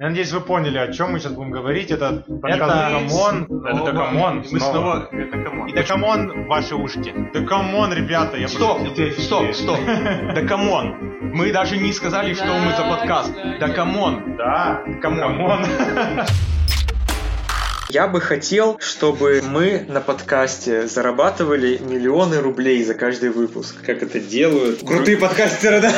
Я надеюсь, вы поняли, о чем мы сейчас будем говорить. Это подкаст Это- Докамон. Это Докамон. Мы снова. снова... Это come on. И Да come on в ваши ушки. Да come on, ребята, я Стоп, пошутил. стоп, стоп. Да come on. Мы даже не сказали, что мы за подкаст. Да come on. Да, come on. Я бы хотел, чтобы мы на подкасте зарабатывали миллионы рублей за каждый выпуск. Как это делают крутые подкастеры, да?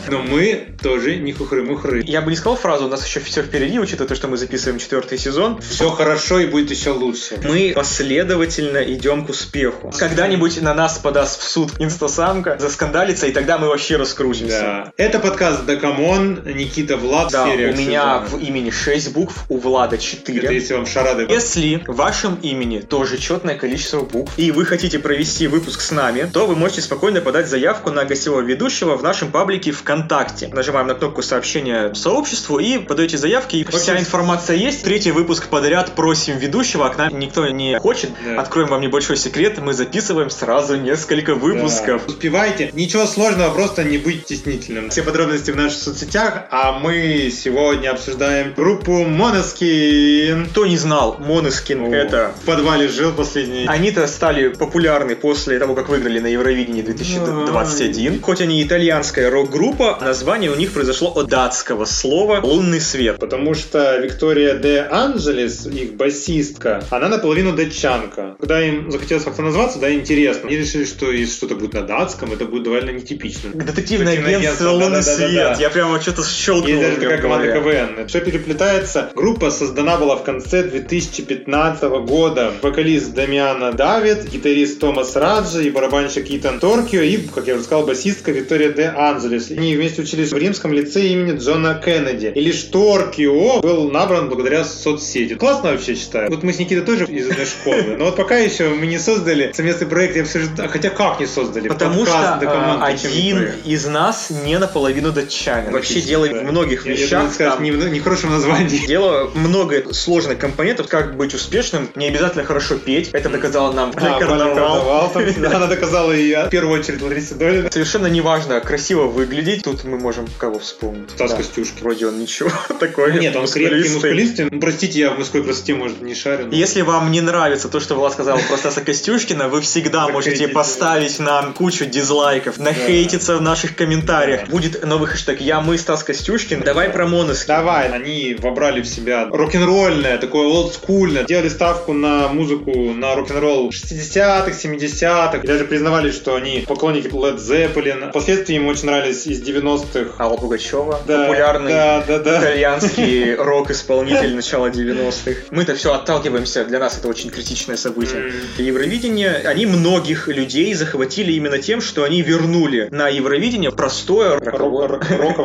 Но мы тоже не хухры-мухры. Я бы не сказал фразу, у нас еще все впереди, учитывая то, что мы записываем четвертый сезон. Все хорошо и будет еще лучше. Мы последовательно идем к успеху. Когда-нибудь на нас подаст в суд Инстасамка, заскандалится, и тогда мы вообще раскрутимся. Да. Это подкаст Дакамон, Никита Влад, Да, у меня сезона. в имени 6 букв, у Влада Это 4. если вам шарады... Если в вашем имени тоже четное количество букв, и вы хотите провести выпуск с нами, то вы можете спокойно подать заявку на гостевого ведущего в нашем паблике ВКонтакте. Нажимаем на кнопку сообщения сообществу и подаете заявки. И вся информация есть. Третий выпуск подряд просим ведущего, а к нам никто не хочет. Да. Откроем вам небольшой секрет, мы записываем сразу несколько выпусков. Да. Успевайте. Ничего сложного, просто не быть стеснительным. Все подробности в наших соцсетях, а мы сегодня обсуждаем группу Моноскин. Кто не знал, Монескин это... В подвале жил последний... Они-то стали популярны после того, как выиграли на Евровидении 2021. Хоть они итальянская рок-группа, название у них произошло от датского слова «лунный свет». Потому что Виктория де Анджелес, их басистка, она наполовину датчанка. Когда им захотелось как-то назваться, да, интересно. Они решили, что если что-то будет на датском, это будет довольно нетипично. Детективное Детективное агентство агентство, «Лунный да-да-да-да. свет». Я прямо что-то щелкнул. Есть даже такая команда. КВН. Все переплетается. Группа создана была в конце 2015 года. Вокалист Дамиана Давид, гитарист Томас Раджи и барабанщик Итан Торкио и, как я уже сказал, басистка Виктория де Анджелес. Они вместе учились в римском лицее имени Джона Кеннеди. И лишь Торкио был набран благодаря соцсети. Классно вообще считаю. Вот мы с Никитой тоже из одной школы. Но вот пока еще мы не создали совместный проект, я все жду- Хотя как не создали? Потому что до команды, один из нас не наполовину датчанин. Вообще дело в многих Я- я вещах. думаю, сказать, там- не в не в хорошем названии. Дело много сложных компонентов, как быть успешным, не обязательно хорошо петь, это доказала нам А, карнавал. Она доказала и я. В первую очередь Лариса Долина. Совершенно неважно, красиво выглядеть. Тут мы можем кого вспомнить. Стас. Костюшки. Вроде он ничего такой. Нет, он крепкий, мускулистый. Ну, простите, я в мужской красоте, может, не шарю. Если вам не нравится то, что Влад сказал про Стаса Костюшкина, вы всегда можете поставить нам кучу дизлайков, нахейтиться в наших комментариях. Будет новый хэштег «Я, мы, Стас Костюшкин». Давай про Монос. Давай, они вобрали в себя рок-н-ролльное, такое олдскульное. Делали ставку на музыку, на рок-н-ролл 60-х, 70-х. И даже признавали, что они поклонники Led Zeppelin. Впоследствии им очень нравились из 90-х. Алла Пугачева, Да, популярный да, да, да. итальянский рок-исполнитель начала 90-х. Мы-то все отталкиваемся, для нас это очень критичное событие. Евровидение, они многих людей захватили именно тем, что они вернули на Евровидение простое роковое-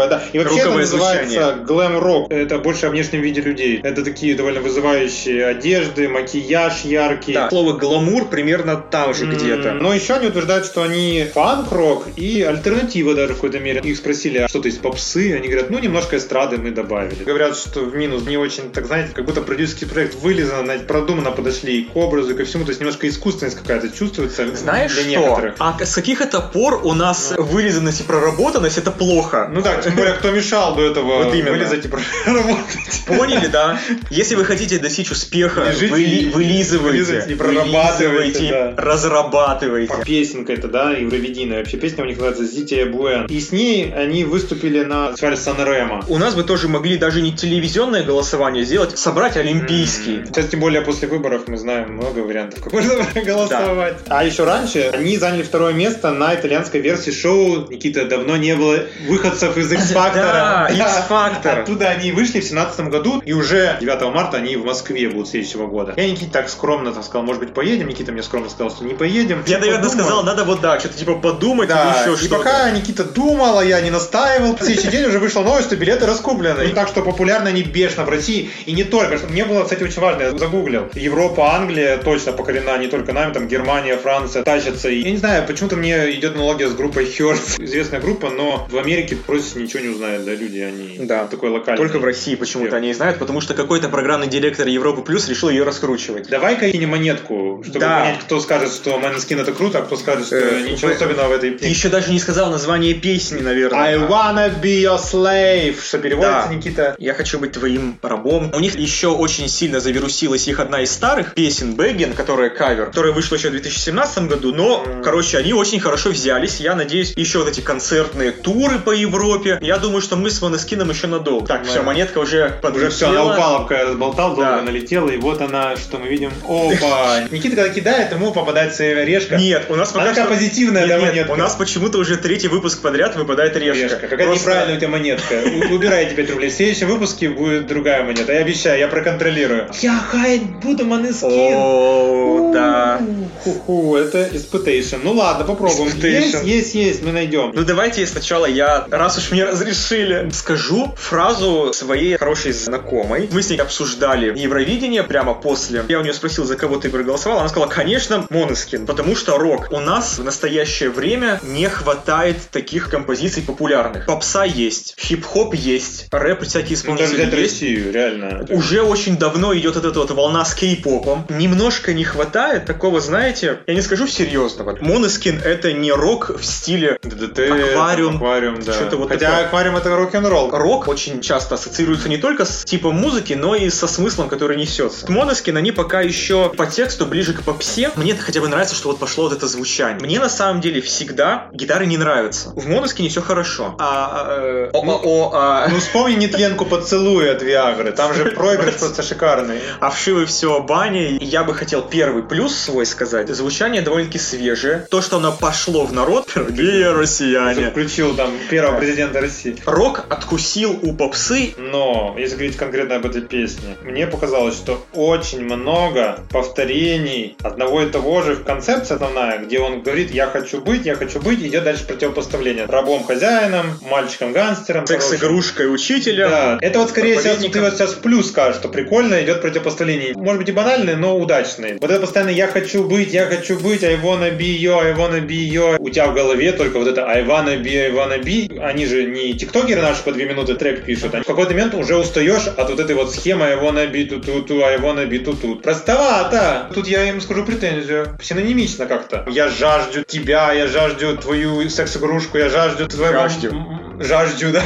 да. И вообще это называется глэм-рок. Это больше о внешнем виде людей. Это такие довольно вызывающие одежды, макияж яркий. Да, слово гламур примерно там же М, где-то. Но еще они утверждают, что они фанк-рок и альтернатива даже в какой-то мере. Их спросили, а что-то из попсы? Они говорят, ну, немножко эстрады мы добавили. Говорят, что в минус не очень, так знаете, как будто продюсерский проект знаете, продуманно подошли и к образу, и ко всему. То есть немножко искусственность какая-то чувствуется Знаешь для что? некоторых. А с каких это пор у нас вырезанность и проработанность это плохо? Ну да, тем более, кто мешал до этого Вот именно. вылезать и проработать. Поняли, да? Если вы хотите достичь успеха, Лежите выли- и- вылизывайте, вылизывайте и прорабатывайте, вылизывайте, да. разрабатывайте. Песенка это, да, евровидийная. Вообще песня у них называется «Зития Буэн». И с ней они выступили на фестивале Сан-Ремо. У нас бы тоже могли даже не телевизионное голосование сделать, собрать олимпийский. Сейчас, тем более, после выборов мы знаем много вариантов, как можно голосовать. А еще раньше они заняли второе место на итальянской версии шоу. Никита, давно не было выходцев из X-Factor. Да, X-Factor. Оттуда они вышли в 17 году, и уже 9 марта они в Москве будут следующего года. Я Никите так скромно так сказал, может быть, поедем. Никита мне скромно сказал, что не поедем. Я, наверное, Подумал. сказал, надо вот да, что-то типа подумать Да, или еще и что-то. пока Никита думал, а я не настаивал, в следующий день уже вышла новость, что билеты раскуплены. И так что популярны они бешено в России. И не только. Мне было, кстати, очень важно, я загуглил. Европа, Англия точно покорена не только нами, там Германия, Франция тащатся. И я не знаю, почему-то мне идет аналогия с группой Hearts. Известная группа, но в Америке просто ничего не узнают, да, люди, они Да. такой локальный. Только в России почему-то они знают, потому что какой-то программный директор директор Европы Плюс решил ее раскручивать. Давай-ка кинем монетку, чтобы Да. понять, кто скажет, что Måneskin это круто, а кто скажет, что Э, ничего вы- особенного в этой Ты еще даже не сказал название песни, I наверное. wanna be your slave, что переводится, Да. Никита? Я хочу быть твоим рабом. У них еще очень сильно завирусилась их одна из старых песен Бэггин, которая кавер, которая вышла еще в 2017 году, но, М. короче, они очень хорошо взялись. Я надеюсь, еще вот эти концертные туры по Европе. Я думаю, что мы с Монескином еще надолго. Так, Да. все, монетка уже Уже все, она подлетела. упала, пока я разболтал, Да. налетела, и вот она, что мы видим. Опа! Никита, когда кидает, ему попадается решка. Нет, у нас пока что- позитивная, Нет, монетка? у нас почему-то уже третий выпуск подряд выпадает решка. Какая неправильная у тебя монетка. У- Убирайте 5 рублей. В следующем выпуске будет другая монета. Я обещаю, я проконтролирую. Я хаять буду Måneskin. О, да. Ху-ху, это испытейшн. Ну ладно, попробуем. Есть, есть, есть, мы найдем. Ну давайте сначала я, раз уж мне разрешили, скажу фразу своей хорошей знакомой. Мы с ней обсуждали Евровидение прямо после. Я у нее спросил, за кого ты проголосовал. Она сказала, конечно, Монескин, потому что рок. У нас в настоящее время не хватает таких композиций популярных. Попса есть, хип-хоп есть, рэп всякие Ну, исполнители взять есть. Россию, реально. Уже очень давно идет вот эта вот волна с кей-попом. Немножко не хватает такого, знаете, я не скажу серьезного. Монескин это не рок в стиле ДДТ, Аквариум. аквариум, да. Что-то вот Хотя такое. аквариум это рок-н-ролл. Рок очень часто ассоциируется не только с типом музыки, но и со смыслом, который несется. Монескин, они пока еще по тексту ближе к попсе. Мне хотя бы нравится, что вот пошло вот это звучание. Мне на самом деле всегда гитары не нравятся. В Монескине все хорошо. А, э, о, о, о, а, Ну вспомни нетленку поцелуя от Виагры. Там же проигрыш просто шикарный. А вшивы все бани. Я бы хотел первый плюс свой сказать. Звучание довольно-таки свежее. То, что оно пошло в народ. Дорогие россияне. Включил там первого президента России. Рок откусил у попсы. Но, если говорить конкретно об этой песне, мне показалось, что очень много повторений одного и того же. Концепция основная, где он говорит «я хочу быть, я хочу быть», идет дальше противопоставление. Рабом-хозяином, мальчиком-гангстером. Секс-игрушкой учителя. Да. Это вот скорее сейчас, ты вот сейчас в плюс скажешь, что прикольно идет противопоставление. Может быть и банальный, но удачный. Вот это постоянно я хочу быть, я хочу быть, I wanna be you, I wanna be you. У тебя в голове только вот это I wanna be, I wanna be. Они же не тиктокеры наши по две минуты трек пишут. Они в какой-то момент уже устаешь от вот этой вот схемы I wanna be ту ту ту I wanna be. Простовато. Тут я им скажу претензию. Синонимично как-то. Я жажду тебя, я жажду твою секс-игрушку, я жажду твоего... Жаждю. М, Жаждю, да.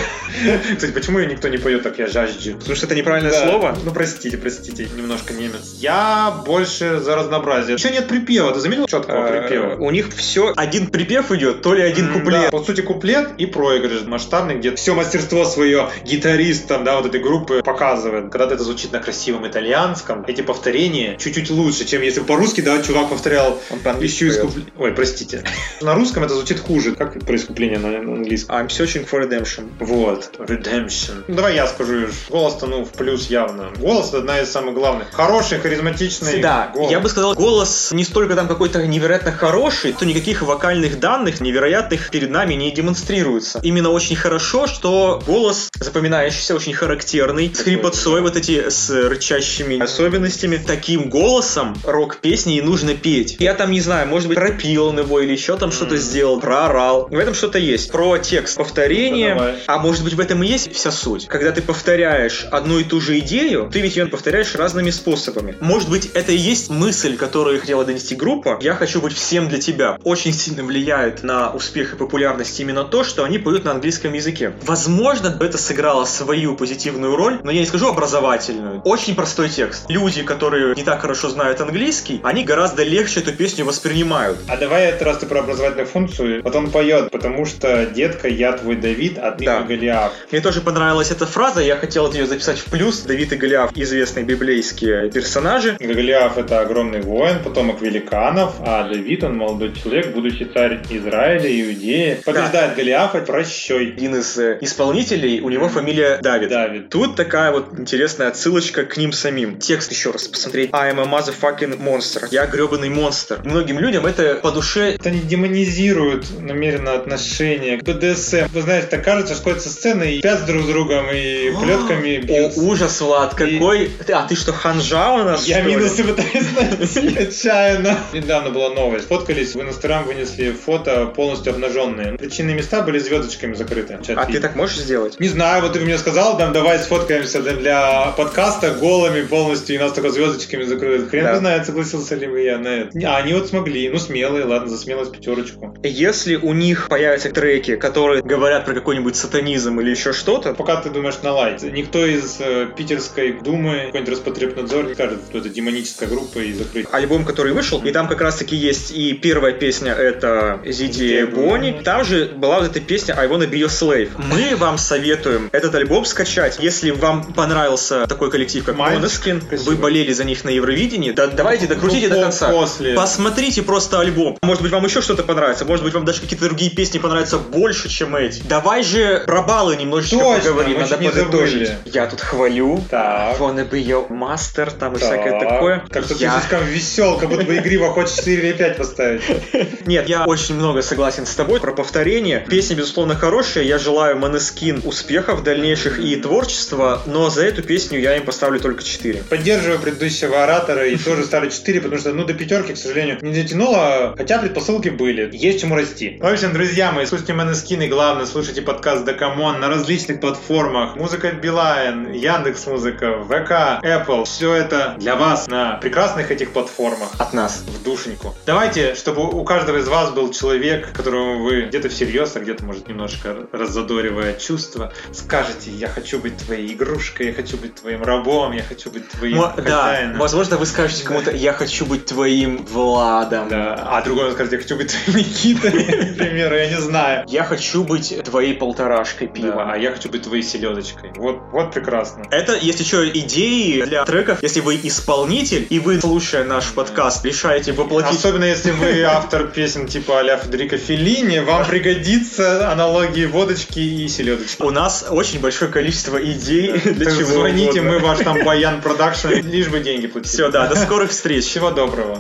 Кстати, почему ее никто не поет так, я жаждю? Потому что это неправильное Да. слово. Ну, простите, простите, немножко немец. Я больше за разнообразие. Еще нет припева, ты заметил четкого Э, припева? У них все один припев идет, то ли один куплет. по сути, куплет и проигрыш масштабный, где все мастерство свое гитарист там, да, вот этой группы показывает. Когда это звучит на красивом итальянском, эти повторения чуть-чуть лучше, чем если по-русски, да, чувак повторял Он по-английски «Ищу поет. искуп- Ой, простите. На русском это звучит хуже. Как про искупление на на английском? I'm searching for redemption. Вот. Redemption. Ну, давай я скажу. Голос-то, ну, в плюс явно. Голос это одна из самых главных. Хороший, харизматичный Да, голос. я бы сказал, голос не столько там какой-то невероятно хороший, то никаких вокальных данных невероятных перед нами не демонстрируется. Именно очень хорошо, что голос запоминающийся, очень характерный, с хрипотцой вот эти с рычащими особенностями. Таким голосом рок-песни и нужно петь. Я там не знаю, может быть, пропил он его или еще там что-то сделал, проорал. В этом что-то есть. Про текст повторение. Давай. А может быть в этом и есть вся суть? Когда ты повторяешь одну и ту же идею, ты ведь ее повторяешь разными способами. Может быть это и есть мысль, которую хотела донести группа «Я хочу быть всем для тебя». Очень сильно влияет на успех и популярность именно то, что они поют на английском языке. Возможно, это сыграло свою позитивную роль, но я не скажу образовательную. Очень простой текст. Люди, которые не так хорошо знают английский, они гораздо легче эту песню воспринимают. А давай это раз ты про образовательную функцию. Вот он поет, потому что, детка, я твой Давид, а ты Да. Голиаф. Мне тоже понравилась эта фраза, я хотел ее записать в плюс. Давид и Голиаф – известные библейские персонажи. Голиаф это огромный воин, потомок великанов, а Давид он молодой человек, будущий царь Израиля, Иудеи. Побеждает Голиафа прощой. Один из э, исполнителей, у него фамилия Давид. Давид. Тут такая вот интересная отсылочка к ним самим. Текст еще раз посмотреть. I am a motherfucking monster. Я гребаный монстр. Многим людям это по душе Это они демонизируют намеренно отношение к БДСМ. Вы знаете, так кажется, что это сцена сцены и спят друг с другом и плетками О, ужас, Влад, И- какой... Ты- А ты что, ханжа у нас, Я минусы пытаюсь найти отчаянно. Недавно была новость. Фоткались, в Инстаграм вынесли фото полностью обнаженные. Причинные места были звездочками закрыты. А ты так можешь сделать? Не знаю, вот ты мне сказал, там, давай сфоткаемся для подкаста голыми полностью, и нас только звездочками закрыли. Хрен Да. знает, согласился ли бы я на это. А они вот смогли. Ну, смелые, ладно, за смелость пятерочку. Если у них появятся треки, которые говорят про какой-нибудь сатанизм или еще что-то, Пока ты думаешь на лайт. Никто из э, питерской думы, какой-нибудь Роспотребнадзор не скажет, что это демоническая группа и закрыть. альбом, который вышел, и там как раз-таки есть и первая песня, это Зиди Бонни. Там же была вот эта песня I Wanna Be Your Slave. Мы вам советуем этот альбом скачать. Если вам понравился такой коллектив, как Måneskin, вы болели за них на Евровидении, да давайте докрутите Ну, до конца. после. Посмотрите просто альбом. Может быть, вам еще что-то понравится. Может быть, вам даже какие-то другие песни понравятся больше, чем эти. Давай же про баллы немножечко Точно, поговорим. Надо подытожить. Я тут хвалю. Так. Wanna be your master, там и Так. всякое такое. Как-то ты Я- слишком весел, как будто бы игриво хочешь 4 или 5 поставить. Нет, я очень много согласен с тобой про повторение. Песня, безусловно, хорошая. Я желаю Måneskin успехов дальнейших и творчества, но за эту песню я им поставлю только 4. Поддерживаю предыдущего оратора и тоже ставлю 4, потому что, ну, до пятерки, к сожалению, не дотянуло, хотя предпосылки были. Есть чему расти. В общем, друзья мои, слушайте Måneskin и главное, слушайте подкаст Дакамон на различных платформах. Музыка, Билайн, Яндекс Музыка, ВК, Apple. Все это для вас на прекрасных этих платформах. От нас. в душеньку. Давайте, чтобы у каждого из вас был человек, которому вы где-то всерьез, а где-то, может, немножко раззадоривая чувства, скажете, я хочу быть твоей игрушкой, я хочу быть твоим рабом, я хочу быть твоим Мо- да, хозяином. возможно, вы скажете кому-то, я хочу быть твоим Владом. Да. А другой скажет, я хочу быть твоим Никитой, например, я не знаю. Я хочу быть твоей полторашкой Да, пива. а я хочу быть твоей селедочкой. Вот, вот прекрасно. Это есть еще идеи для треков, если вы исполнитель, и вы, слушая наш подкаст, решаете воплотить Особенно если вы автор песен типа а-ля Федерико Феллини, вам пригодится аналогии водочки и селедочки. У нас очень большое количество идей для чего Звоните, мы ваш там Баян Продакшн, лишь бы деньги платили. Все, да, до скорых встреч. Всего доброго.